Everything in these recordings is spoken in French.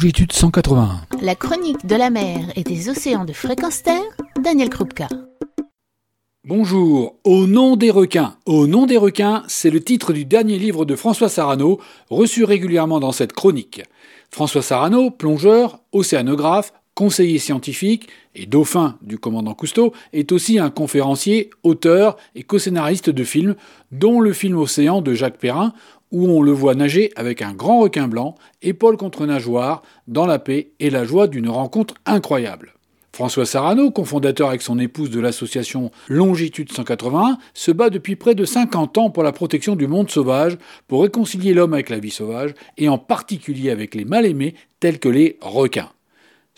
longitude 181. La chronique de la mer et des océans de fréquence terre, Daniel Krupka. Bonjour, Au nom des requins. Au nom des requins, c'est le titre du dernier livre de François Sarano, reçu régulièrement dans cette chronique. François Sarano, plongeur, océanographe, conseiller scientifique et dauphin du commandant Cousteau, est aussi un conférencier, auteur et co-scénariste de films, dont le film Océan de Jacques Perrin, où on le voit nager avec un grand requin blanc, épaule contre nageoire, dans la paix et la joie d'une rencontre incroyable. François Sarano, cofondateur avec son épouse de l'association Longitude 181, se bat depuis près de 50 ans pour la protection du monde sauvage, pour réconcilier l'homme avec la vie sauvage, et en particulier avec les mal-aimés tels que les requins.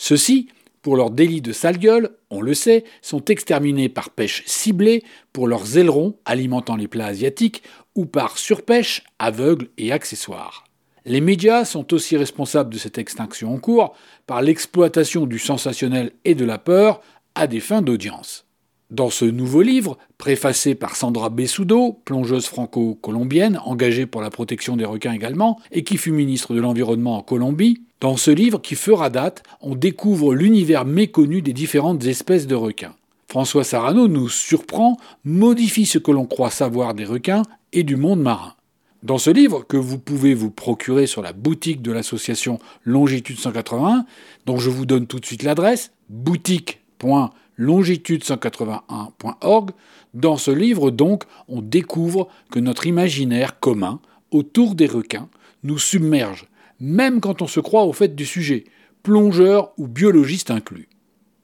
Ceux-ci, pour leur délit de sale gueule, on le sait, sont exterminés par pêche ciblée pour leurs ailerons alimentant les plats asiatiques ou par surpêche aveugle et accessoire. Les médias sont aussi responsables de cette extinction en cours par l'exploitation du sensationnel et de la peur à des fins d'audience. Dans ce nouveau livre, préfacé par Sandra Bessudo, plongeuse franco-colombienne engagée pour la protection des requins également, et qui fut ministre de l'Environnement en Colombie, dans ce livre qui fera date, on découvre l'univers méconnu des différentes espèces de requins. François Sarano nous surprend, modifie ce que l'on croit savoir des requins et du monde marin. Dans ce livre, que vous pouvez vous procurer sur la boutique de l'association Longitude 181, dont je vous donne tout de suite l'adresse, boutique.longitude181.org, dans ce livre donc, on découvre que notre imaginaire commun autour des requins nous submerge, même quand on se croit au fait du sujet, plongeur ou biologiste inclus.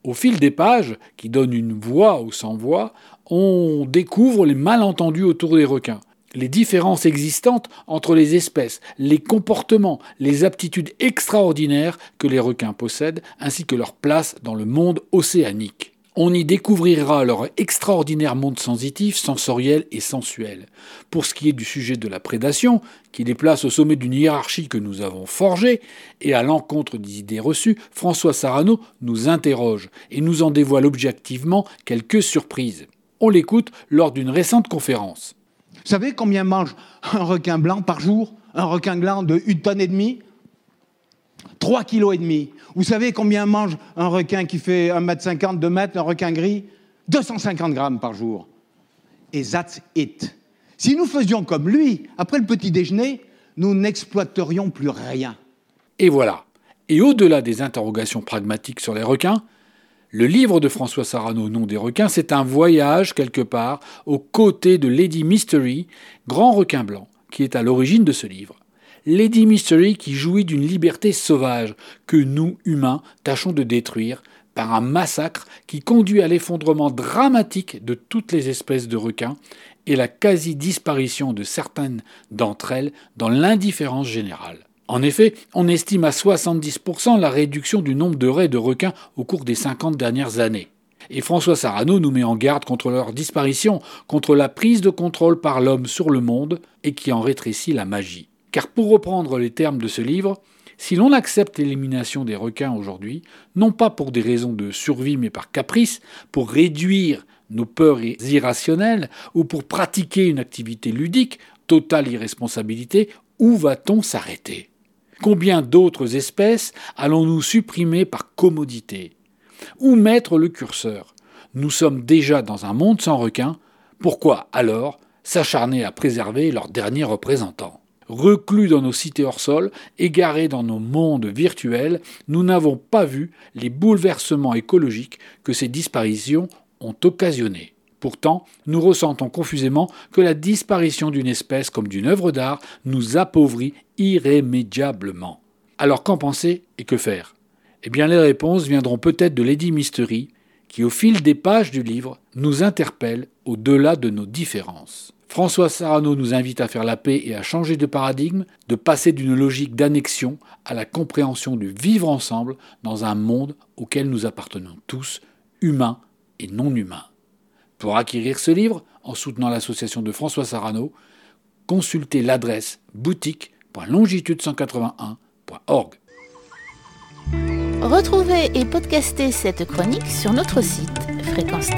Au fil des pages, qui donnent une voix ou sans voix, on découvre les malentendus autour des requins, les différences existantes entre les espèces, les comportements, les aptitudes extraordinaires que les requins possèdent, ainsi que leur place dans le monde océanique. On y découvrira leur extraordinaire monde sensitif, sensoriel et sensuel. Pour ce qui est du sujet de la prédation, qui les place au sommet d'une hiérarchie que nous avons forgée, et à l'encontre des idées reçues, François Sarano nous interroge et nous en dévoile objectivement quelques surprises. On l'écoute lors d'une récente conférence. Vous savez combien mange un requin blanc par jour? Un requin blanc de une tonne et demie? 3 kg. Vous savez combien mange un requin qui fait 1m50, 2 mètres, un requin gris? 250 grammes par jour. Et that's it. Si nous faisions comme lui, après le petit déjeuner, nous n'exploiterions plus rien. Et voilà. Et au-delà des interrogations pragmatiques sur les requins, le livre de François Sarano, Nom des requins, c'est un voyage quelque part aux côtés de Lady Mystery, grand requin blanc, qui est à l'origine de ce livre. Lady Mystery qui jouit d'une liberté sauvage que nous, humains, tâchons de détruire par un massacre qui conduit à l'effondrement dramatique de toutes les espèces de requins et la quasi-disparition de certaines d'entre elles dans l'indifférence générale. En effet, on estime à 70% la réduction du nombre de raies de requins au cours des 50 dernières années. Et François Sarano nous met en garde contre leur disparition, contre la prise de contrôle par l'homme sur le monde et qui en rétrécit la magie. Car pour reprendre les termes de ce livre, si l'on accepte l'élimination des requins aujourd'hui, non pas pour des raisons de survie mais par caprice, pour réduire nos peurs irrationnelles ou pour pratiquer une activité ludique, totale irresponsabilité, où va-t-on s'arrêter? Combien d'autres espèces allons-nous supprimer par commodité? Où mettre le curseur? Nous sommes déjà dans un monde sans requins, pourquoi alors s'acharner à préserver leurs derniers représentants? Reclus dans nos cités hors sol, égarés dans nos mondes virtuels, nous n'avons pas vu les bouleversements écologiques que ces disparitions ont occasionnés. Pourtant, nous ressentons confusément que la disparition d'une espèce comme d'une œuvre d'art nous appauvrit irrémédiablement. Alors qu'en penser et que faire? Eh bien les réponses viendront peut-être de Lady Mystery, qui au fil des pages du livre nous interpelle au-delà de nos différences. François Sarano nous invite à faire la paix et à changer de paradigme, de passer d'une logique d'annexion à la compréhension du vivre ensemble dans un monde auquel nous appartenons tous, humains et non humains. Pour acquérir ce livre, en soutenant l'association de François Sarano, consultez l'adresse boutique.longitude181.org. Retrouvez et podcastez cette chronique sur notre site fréquence